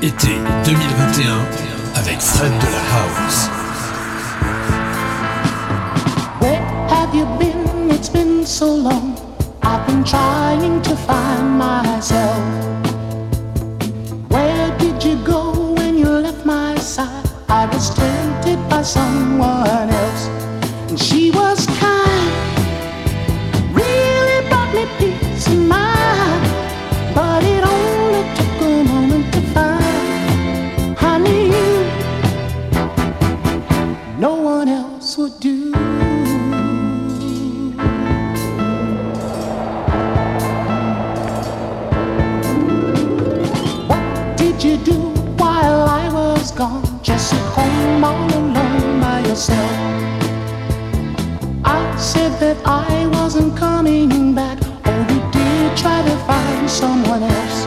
Été 2021 avec Fred de la House. Where have you been? It's been so long. I've been trying to find myself. Where did you go when you left my side? I was tempted by someone else, and she was kind. I said that I wasn't coming back. Oh, you did try to find someone else.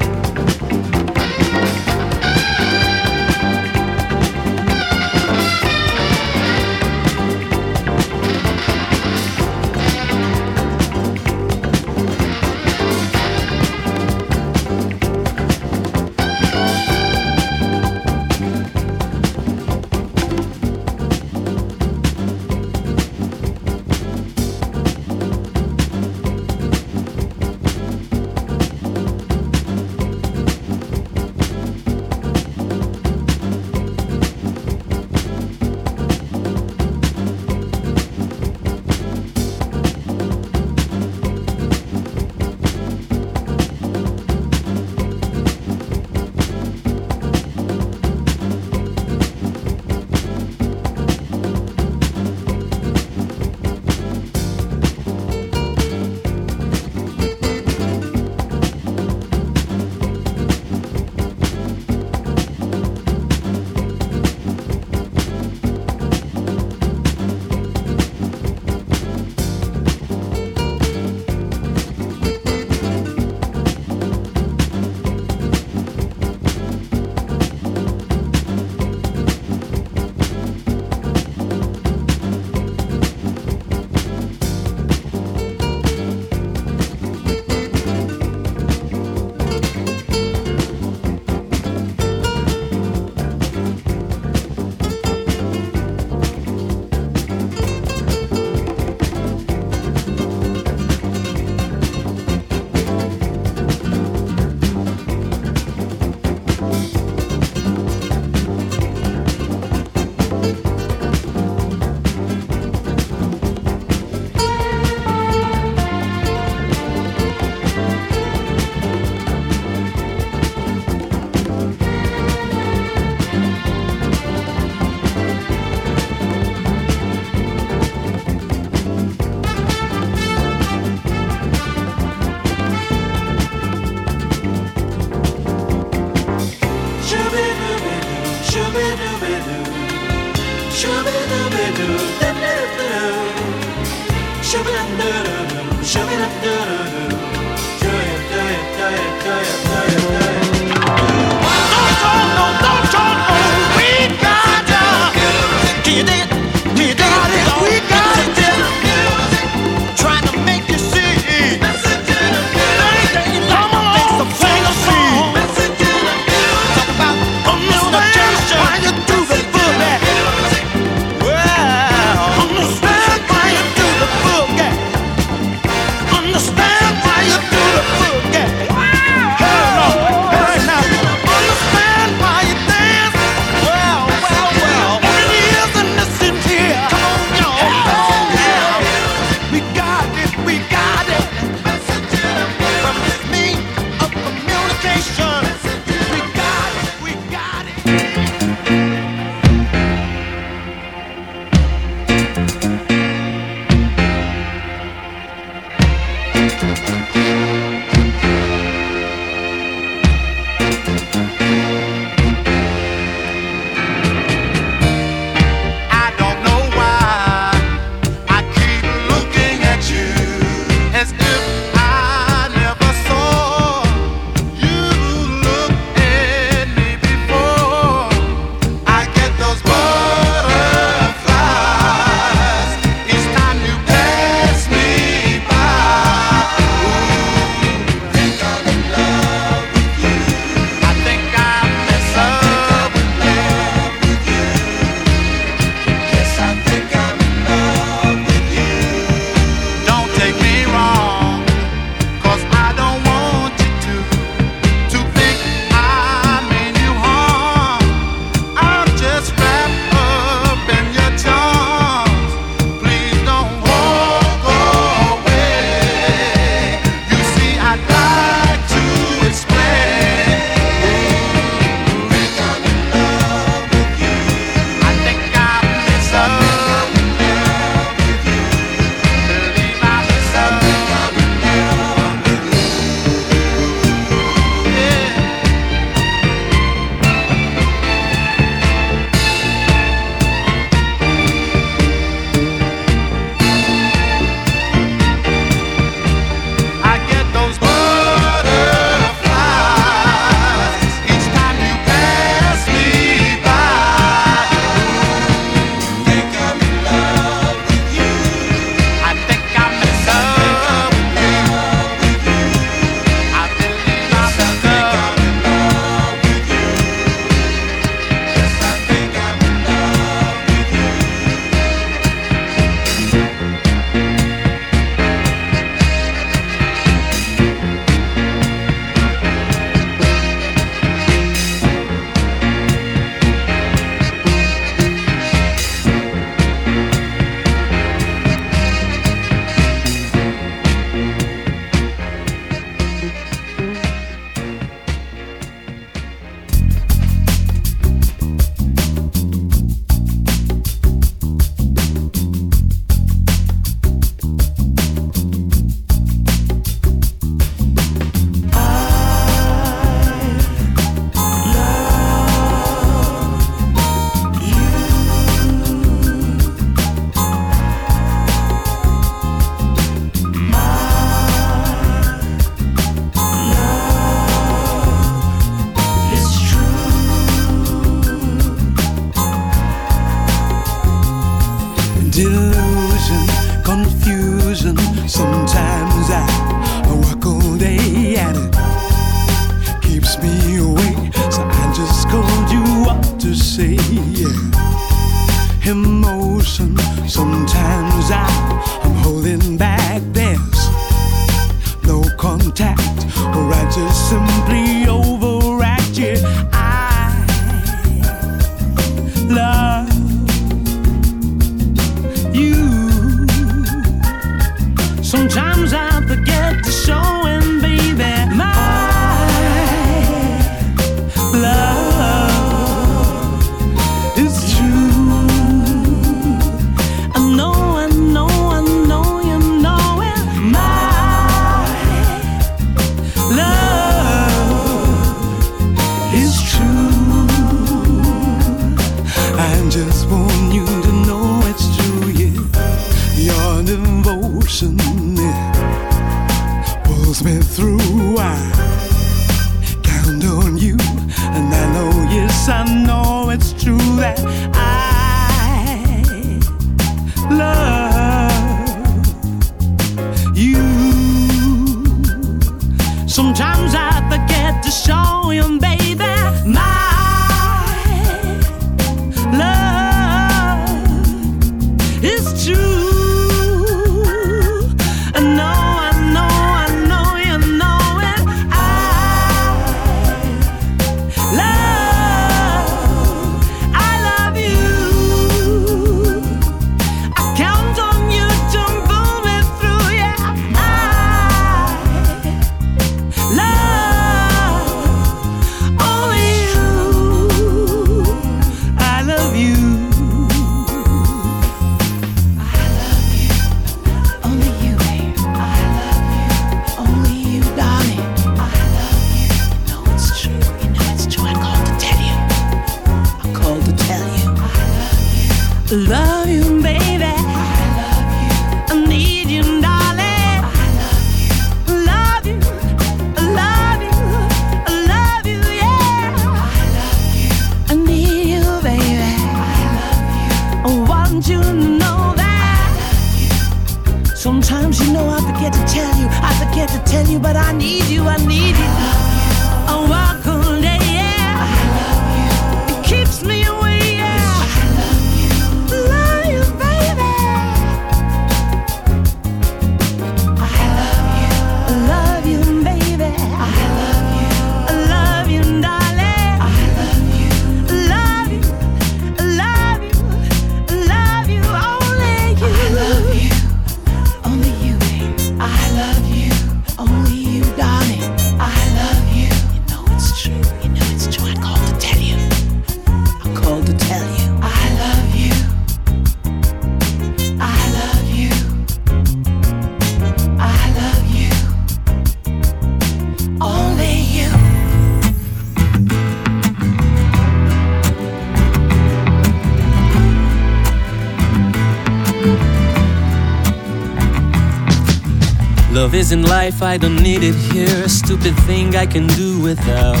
Love isn't life, I don't need it here. A stupid thing I can do without.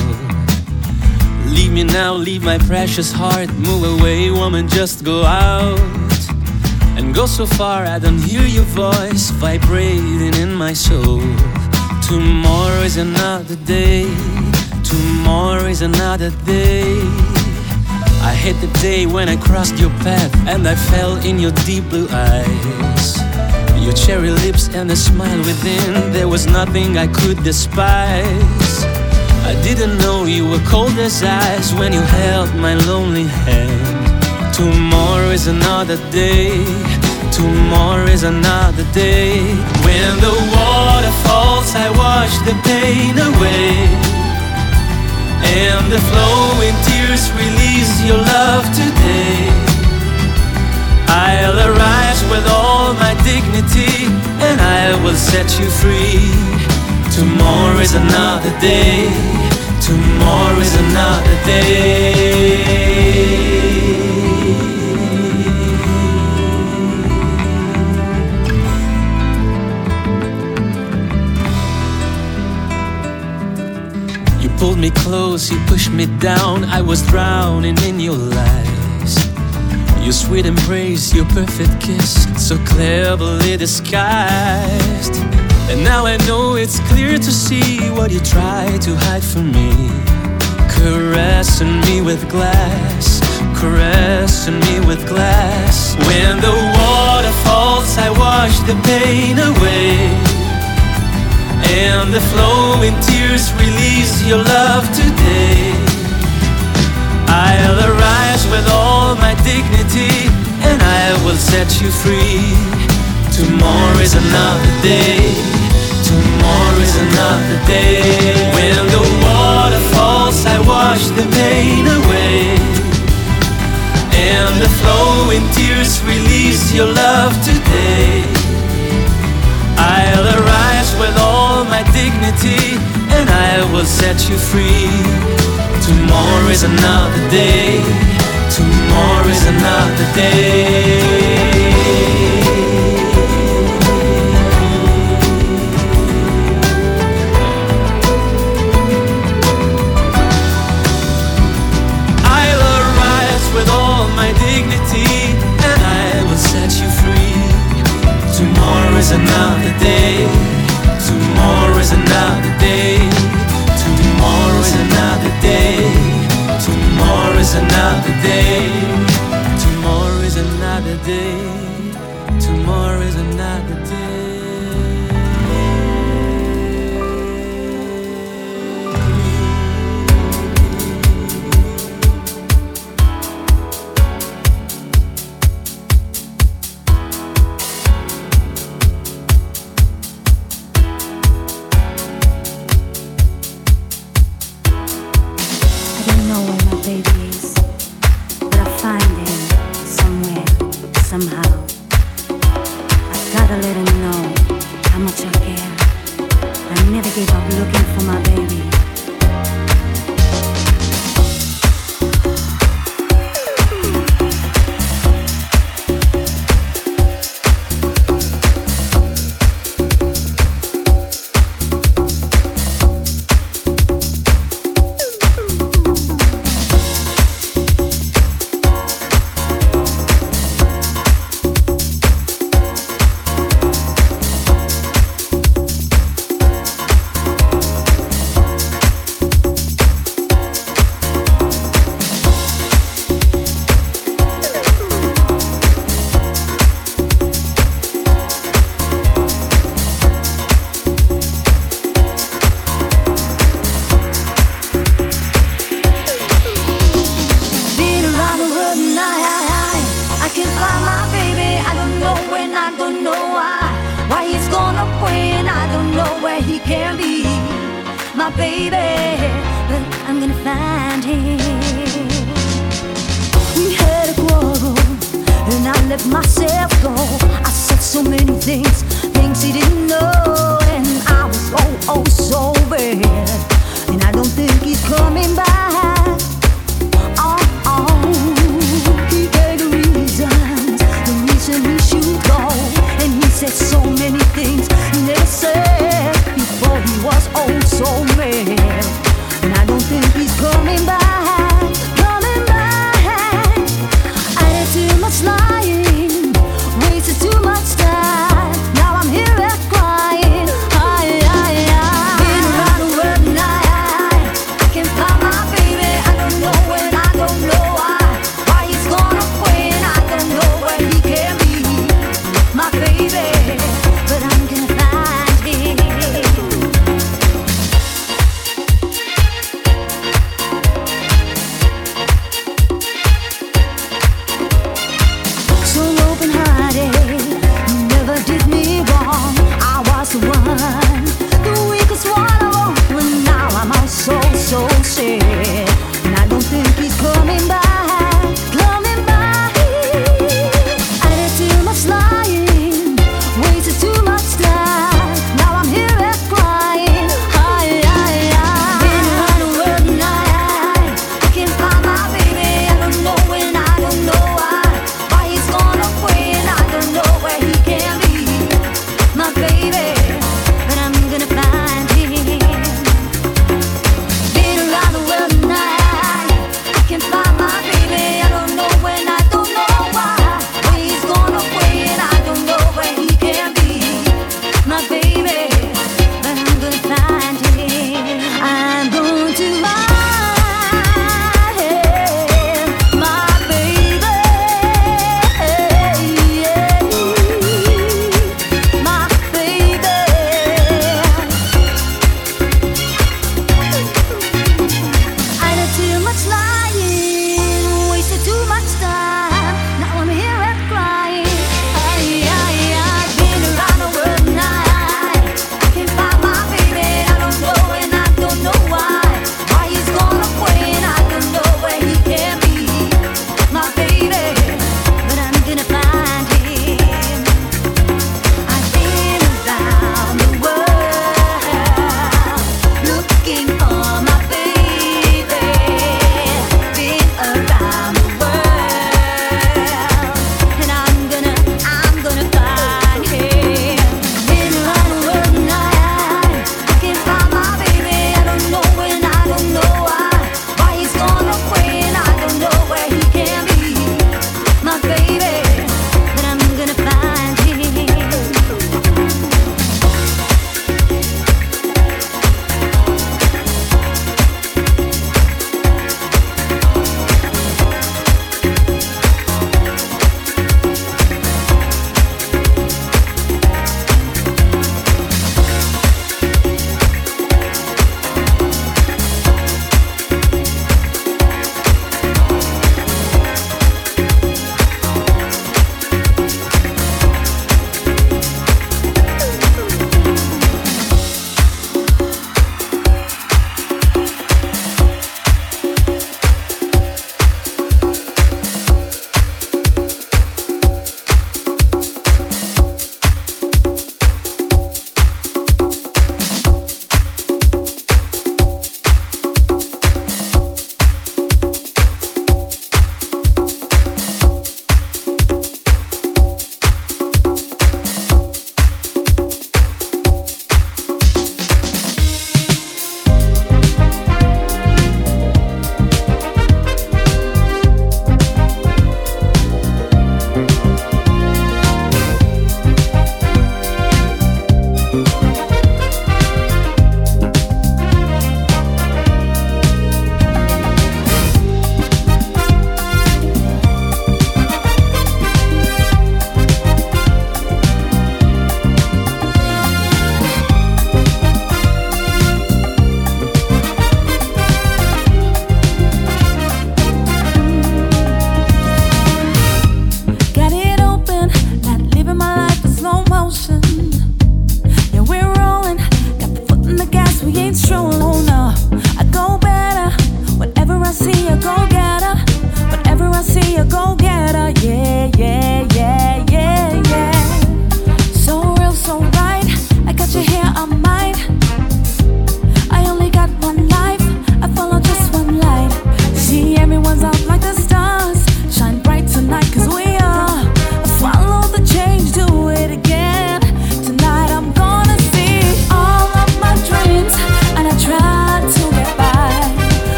Leave me now, leave my precious heart. Move away, woman, just go out. And go so far, I don't hear your voice vibrating in my soul. Tomorrow is another day. Tomorrow is another day. I hate the day when I crossed your path and I fell in your deep blue eyes. Your cherry lips and the smile within, there was nothing I could despise. I didn't know you were cold as ice when you held my lonely hand. Tomorrow is another day, tomorrow is another day. When the water falls, I wash the pain away. And the flowing tears release your love today. I'll arise with all my dignity and I will set you free. Tomorrow is another day. Tomorrow is another day. You pulled me close, you pushed me down. I was drowning in your light. Your sweet embrace, your perfect kiss, so cleverly disguised. And now I know it's clear to see what you try to hide from me. Caressing me with glass, caressing me with glass. When the water falls, I wash the pain away. And the flowing tears release your love today. I'll arise with all my dignity and I will set you free. Tomorrow is another day. Tomorrow is another day. When the water falls, I wash the pain away. And the flowing tears release your love today. I'll arise with all my dignity and I will set you free. Tomorrow is another day. Tomorrow is another day. I'll arise with all my dignity and I will set you free. Tomorrow is another day. Tomorrow is another day. Another day. Tomorrow is another day. Tomorrow is another day. Things. Never said before he was oh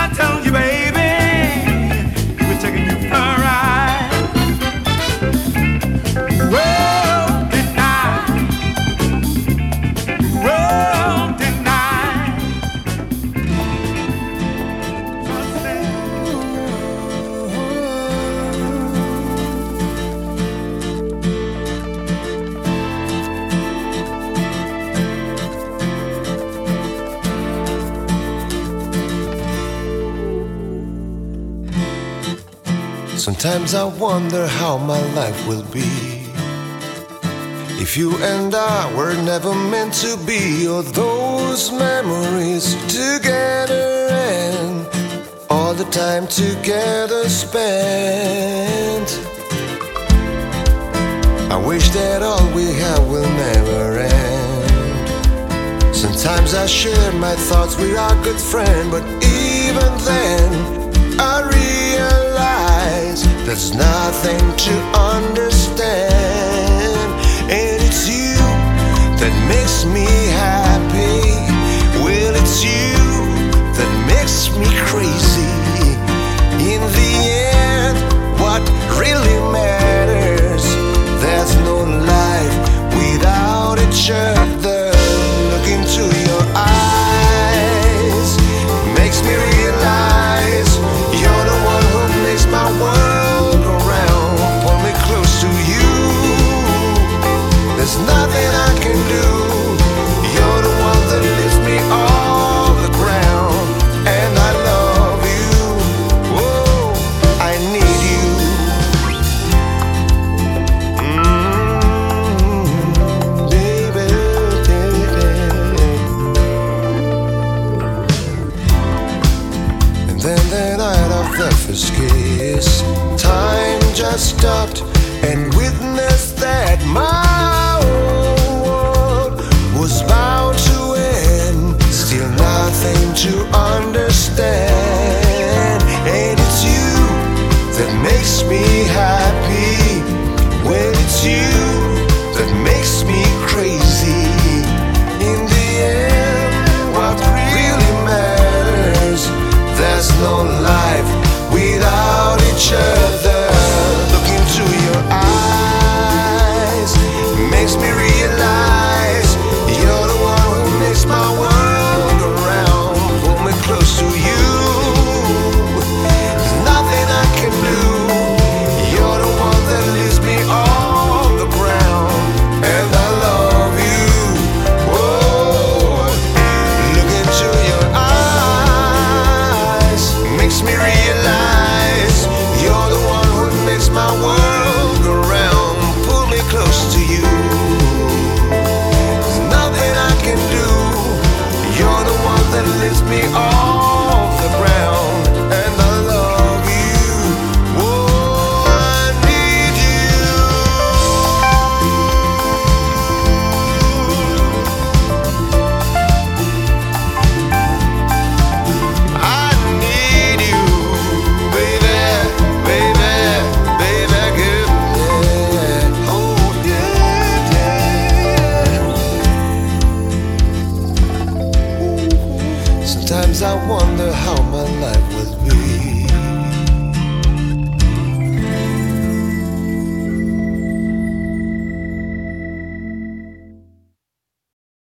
I tell you, baby? Sometimes I wonder how my life will be. If you and I were never meant to be, or those memories together and all the time together spent. I wish that all we have will never end. Sometimes I share my thoughts with our good friend, but even then, I realize there's nothing to understand. And it's you that makes me happy. Well, it's you that makes me crazy. In the end, what really matters, there's no life without each other. surface kiss. Time just stopped and witnessed that my.